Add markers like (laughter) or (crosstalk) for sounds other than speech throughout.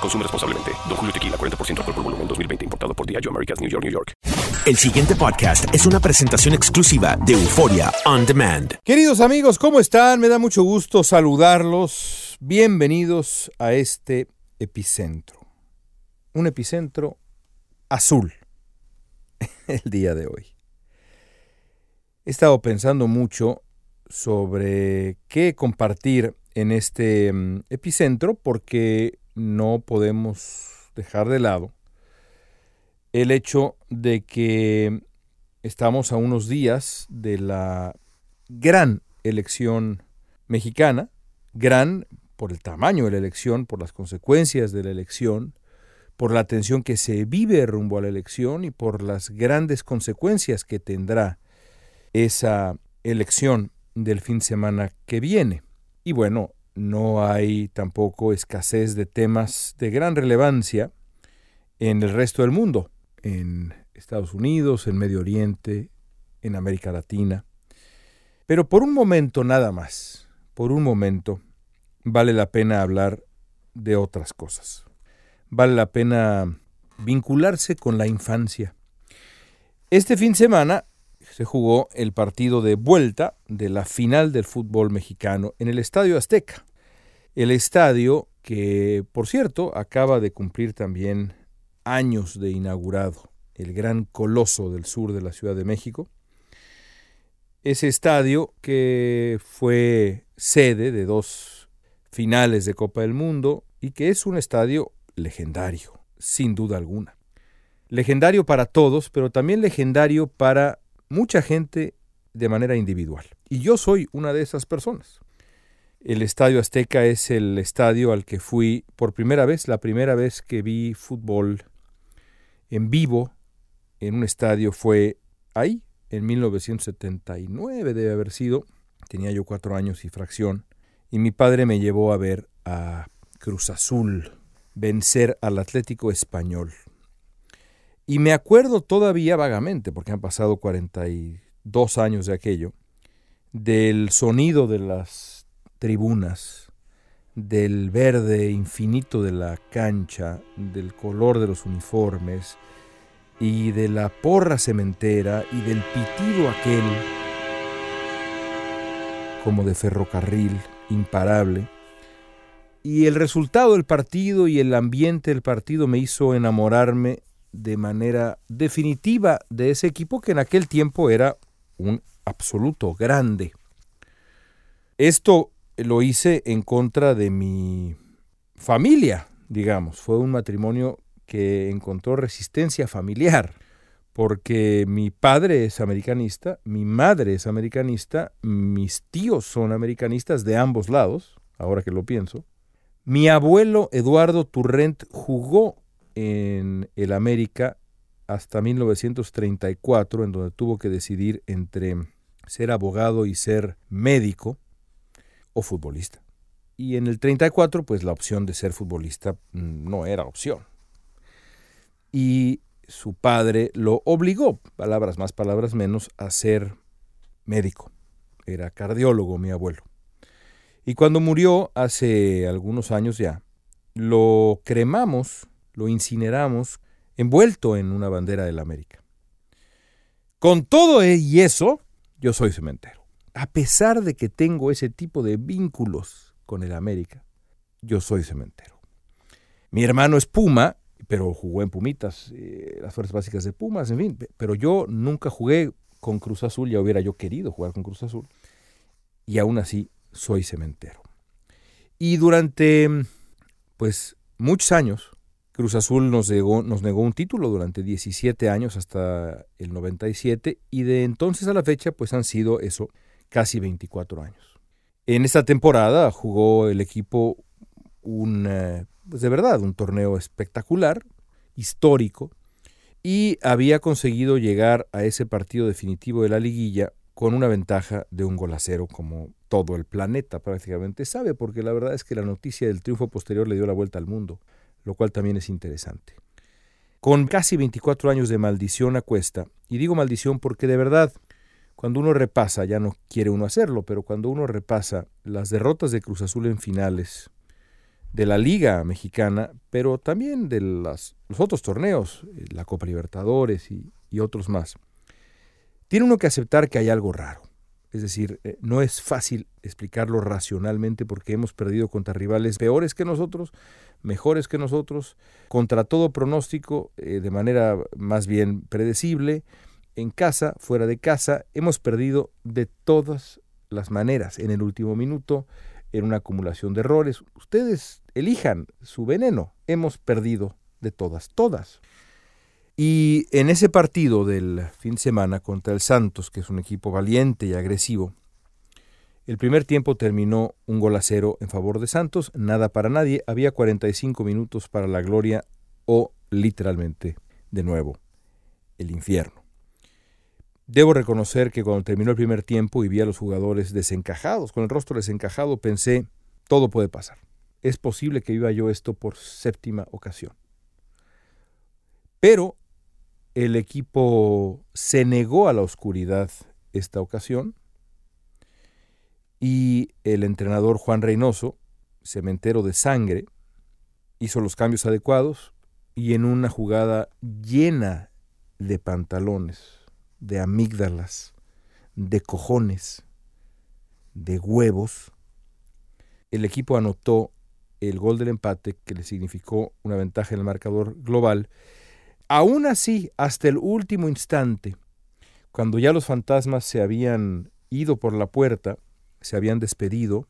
Consume responsablemente. Don Julio Tequila, 40% alcohol por volumen, 2020. Importado por Diageo Americas, New York, New York. El siguiente podcast es una presentación exclusiva de Euforia On Demand. Queridos amigos, ¿cómo están? Me da mucho gusto saludarlos. Bienvenidos a este epicentro. Un epicentro azul (laughs) el día de hoy. He estado pensando mucho sobre qué compartir en este mm, epicentro porque no podemos dejar de lado el hecho de que estamos a unos días de la gran elección mexicana, gran por el tamaño de la elección, por las consecuencias de la elección, por la tensión que se vive rumbo a la elección y por las grandes consecuencias que tendrá esa elección del fin de semana que viene. Y bueno, no hay tampoco escasez de temas de gran relevancia en el resto del mundo, en Estados Unidos, en Medio Oriente, en América Latina. Pero por un momento nada más, por un momento, vale la pena hablar de otras cosas. Vale la pena vincularse con la infancia. Este fin de semana se jugó el partido de vuelta de la final del fútbol mexicano en el Estadio Azteca. El estadio que, por cierto, acaba de cumplir también años de inaugurado, el gran coloso del sur de la Ciudad de México. Ese estadio que fue sede de dos finales de Copa del Mundo y que es un estadio legendario, sin duda alguna. Legendario para todos, pero también legendario para mucha gente de manera individual. Y yo soy una de esas personas. El Estadio Azteca es el estadio al que fui por primera vez, la primera vez que vi fútbol en vivo en un estadio fue ahí, en 1979 debe haber sido. Tenía yo cuatro años y fracción. Y mi padre me llevó a ver a Cruz Azul vencer al Atlético Español. Y me acuerdo todavía vagamente, porque han pasado 42 años de aquello, del sonido de las tribunas, del verde infinito de la cancha, del color de los uniformes y de la porra cementera y del pitido aquel como de ferrocarril imparable. Y el resultado del partido y el ambiente del partido me hizo enamorarme de manera definitiva de ese equipo que en aquel tiempo era un absoluto grande. Esto lo hice en contra de mi familia, digamos. Fue un matrimonio que encontró resistencia familiar, porque mi padre es americanista, mi madre es americanista, mis tíos son americanistas de ambos lados, ahora que lo pienso. Mi abuelo Eduardo Turrent jugó en el América hasta 1934, en donde tuvo que decidir entre ser abogado y ser médico futbolista. Y en el 34, pues la opción de ser futbolista mm, no era opción. Y su padre lo obligó, palabras más, palabras menos, a ser médico. Era cardiólogo mi abuelo. Y cuando murió hace algunos años ya, lo cremamos lo incineramos envuelto en una bandera de la América. Con todo e, y eso, yo soy cementero. A pesar de que tengo ese tipo de vínculos con el América, yo soy cementero. Mi hermano es Puma, pero jugó en Pumitas, eh, las fuerzas básicas de Pumas, en fin. Pero yo nunca jugué con Cruz Azul, ya hubiera yo querido jugar con Cruz Azul. Y aún así soy cementero. Y durante, pues, muchos años, Cruz Azul nos negó, nos negó un título durante 17 años hasta el 97 y de entonces a la fecha pues han sido eso casi 24 años. En esta temporada jugó el equipo un, eh, pues de verdad, un torneo espectacular, histórico, y había conseguido llegar a ese partido definitivo de la liguilla con una ventaja de un gol a cero, como todo el planeta prácticamente sabe, porque la verdad es que la noticia del triunfo posterior le dio la vuelta al mundo, lo cual también es interesante. Con casi 24 años de maldición a cuesta, y digo maldición porque de verdad, cuando uno repasa, ya no quiere uno hacerlo, pero cuando uno repasa las derrotas de Cruz Azul en finales, de la Liga Mexicana, pero también de los otros torneos, eh, la Copa Libertadores y, y, otros más. Tiene uno que aceptar que hay algo raro. Es decir, eh, no es fácil explicarlo racionalmente porque hemos perdido contra rivales peores que nosotros, mejores que nosotros, contra todo pronóstico, eh, de manera más bien predecible, en casa, fuera de casa, hemos perdido de todas las maneras. En el último minuto, en una acumulación de errores. Ustedes elijan su veneno. Hemos perdido de todas, todas. Y en ese partido del fin de semana contra el Santos, que es un equipo valiente y agresivo, el primer tiempo terminó un gol a cero en favor de Santos, nada para nadie, había 45 minutos para la gloria o literalmente, de nuevo, el infierno. Debo reconocer que cuando terminó el primer tiempo y vi a los jugadores desencajados, con el rostro desencajado, pensé, todo puede pasar. Es posible que viva yo esto por séptima ocasión. Pero el equipo se negó a la oscuridad esta ocasión y el entrenador Juan Reynoso, cementero de sangre, hizo los cambios adecuados y en una jugada llena de pantalones de amígdalas, de cojones, de huevos, el equipo anotó el gol del empate que le significó una ventaja en el marcador global. Aún así, hasta el último instante, cuando ya los fantasmas se habían ido por la puerta, se habían despedido,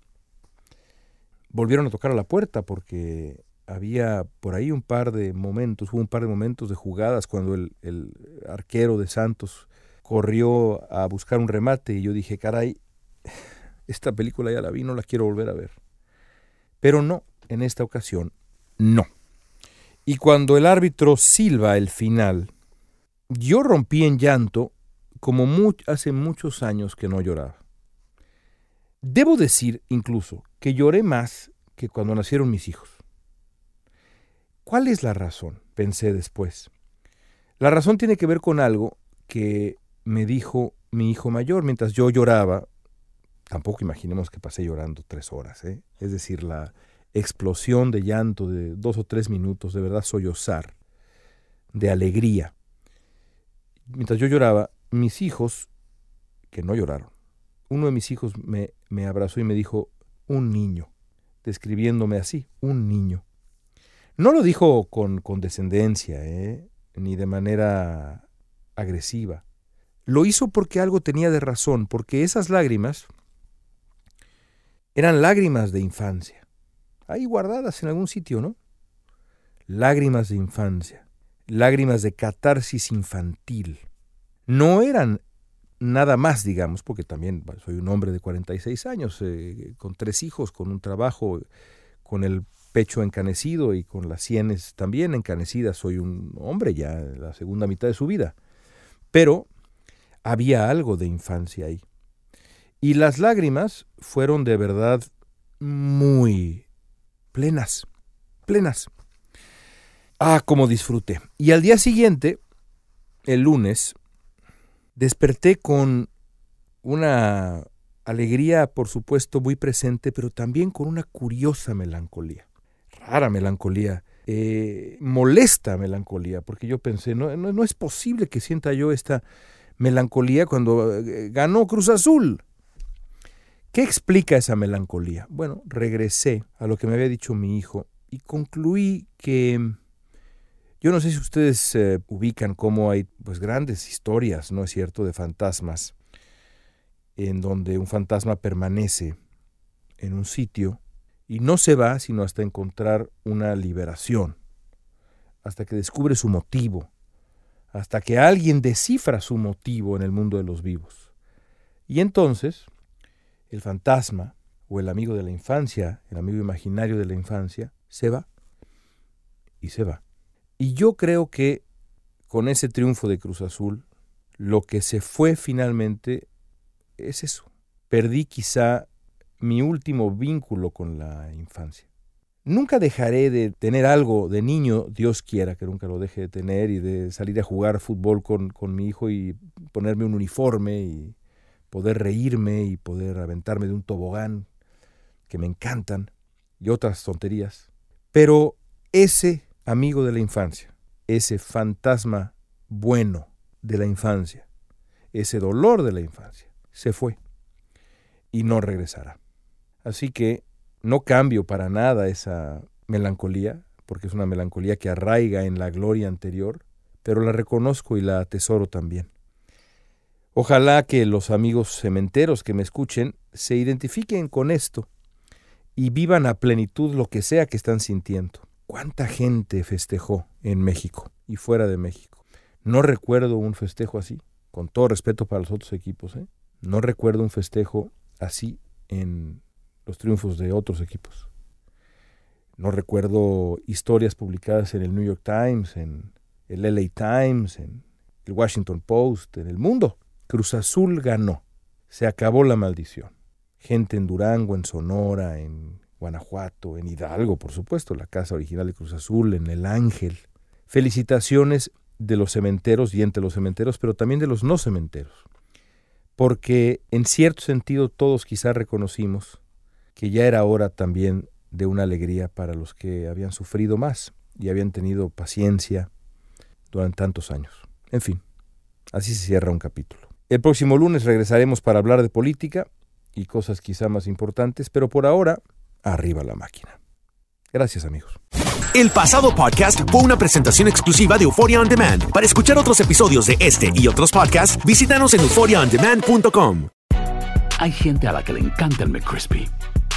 volvieron a tocar a la puerta porque había por ahí un par de momentos, hubo un par de momentos de jugadas cuando el, el arquero de Santos corrió a buscar un remate y yo dije, caray, (laughs) esta película ya la vi, no la quiero volver a ver. Pero no, en esta ocasión, no. Y cuando el árbitro silba el final, yo rompí en llanto como hace muchos años que no lloraba. Debo decir incluso que lloré más que cuando nacieron mis hijos. ¿Cuál es la razón? pensé después. La razón tiene que ver con algo que me dijo mi hijo mayor mientras yo lloraba, tampoco imaginemos que pasé llorando tres horas, ¿eh? es decir, la explosión de llanto de dos o tres minutos, de verdad sollozar, de alegría. Mientras yo lloraba, mis hijos, que no lloraron, uno de mis hijos me, me abrazó y me dijo, un niño, describiéndome así, un niño. No lo dijo con condescendencia, ¿eh? ni de manera agresiva. Lo hizo porque algo tenía de razón, porque esas lágrimas eran lágrimas de infancia, ahí guardadas en algún sitio, ¿no? Lágrimas de infancia, lágrimas de catarsis infantil. No eran nada más, digamos, porque también soy un hombre de 46 años, eh, con tres hijos, con un trabajo, con el pecho encanecido y con las sienes también encanecidas, soy un hombre ya en la segunda mitad de su vida. Pero había algo de infancia ahí. Y las lágrimas fueron de verdad muy plenas, plenas. Ah, cómo disfruté. Y al día siguiente, el lunes, desperté con una alegría, por supuesto, muy presente, pero también con una curiosa melancolía. Rara melancolía, eh, molesta melancolía, porque yo pensé, no, no, no es posible que sienta yo esta melancolía cuando eh, ganó Cruz Azul. ¿Qué explica esa melancolía? Bueno, regresé a lo que me había dicho mi hijo y concluí que yo no sé si ustedes eh, ubican cómo hay pues grandes historias, ¿no es cierto?, de fantasmas en donde un fantasma permanece en un sitio y no se va sino hasta encontrar una liberación, hasta que descubre su motivo, hasta que alguien descifra su motivo en el mundo de los vivos. Y entonces, el fantasma o el amigo de la infancia, el amigo imaginario de la infancia, se va y se va. Y yo creo que con ese triunfo de Cruz Azul, lo que se fue finalmente es eso. Perdí quizá mi último vínculo con la infancia. Nunca dejaré de tener algo de niño, Dios quiera que nunca lo deje de tener, y de salir a jugar fútbol con, con mi hijo y ponerme un uniforme y poder reírme y poder aventarme de un tobogán, que me encantan, y otras tonterías. Pero ese amigo de la infancia, ese fantasma bueno de la infancia, ese dolor de la infancia, se fue y no regresará. Así que no cambio para nada esa melancolía, porque es una melancolía que arraiga en la gloria anterior, pero la reconozco y la atesoro también. Ojalá que los amigos cementeros que me escuchen se identifiquen con esto y vivan a plenitud lo que sea que están sintiendo. ¿Cuánta gente festejó en México y fuera de México? No recuerdo un festejo así, con todo respeto para los otros equipos. ¿eh? No recuerdo un festejo así en los triunfos de otros equipos. No recuerdo historias publicadas en el New York Times, en el LA Times, en el Washington Post, en el mundo. Cruz Azul ganó. Se acabó la maldición. Gente en Durango, en Sonora, en Guanajuato, en Hidalgo, por supuesto, la casa original de Cruz Azul, en El Ángel. Felicitaciones de los cementeros y entre los cementeros, pero también de los no cementeros. Porque en cierto sentido todos quizás reconocimos que ya era hora también de una alegría para los que habían sufrido más y habían tenido paciencia durante tantos años. En fin, así se cierra un capítulo. El próximo lunes regresaremos para hablar de política y cosas quizá más importantes, pero por ahora, arriba la máquina. Gracias amigos. El pasado podcast fue una presentación exclusiva de Euphoria On Demand. Para escuchar otros episodios de este y otros podcasts, visítanos en euphoriaondemand.com. Hay gente a la que le encanta el McCrispy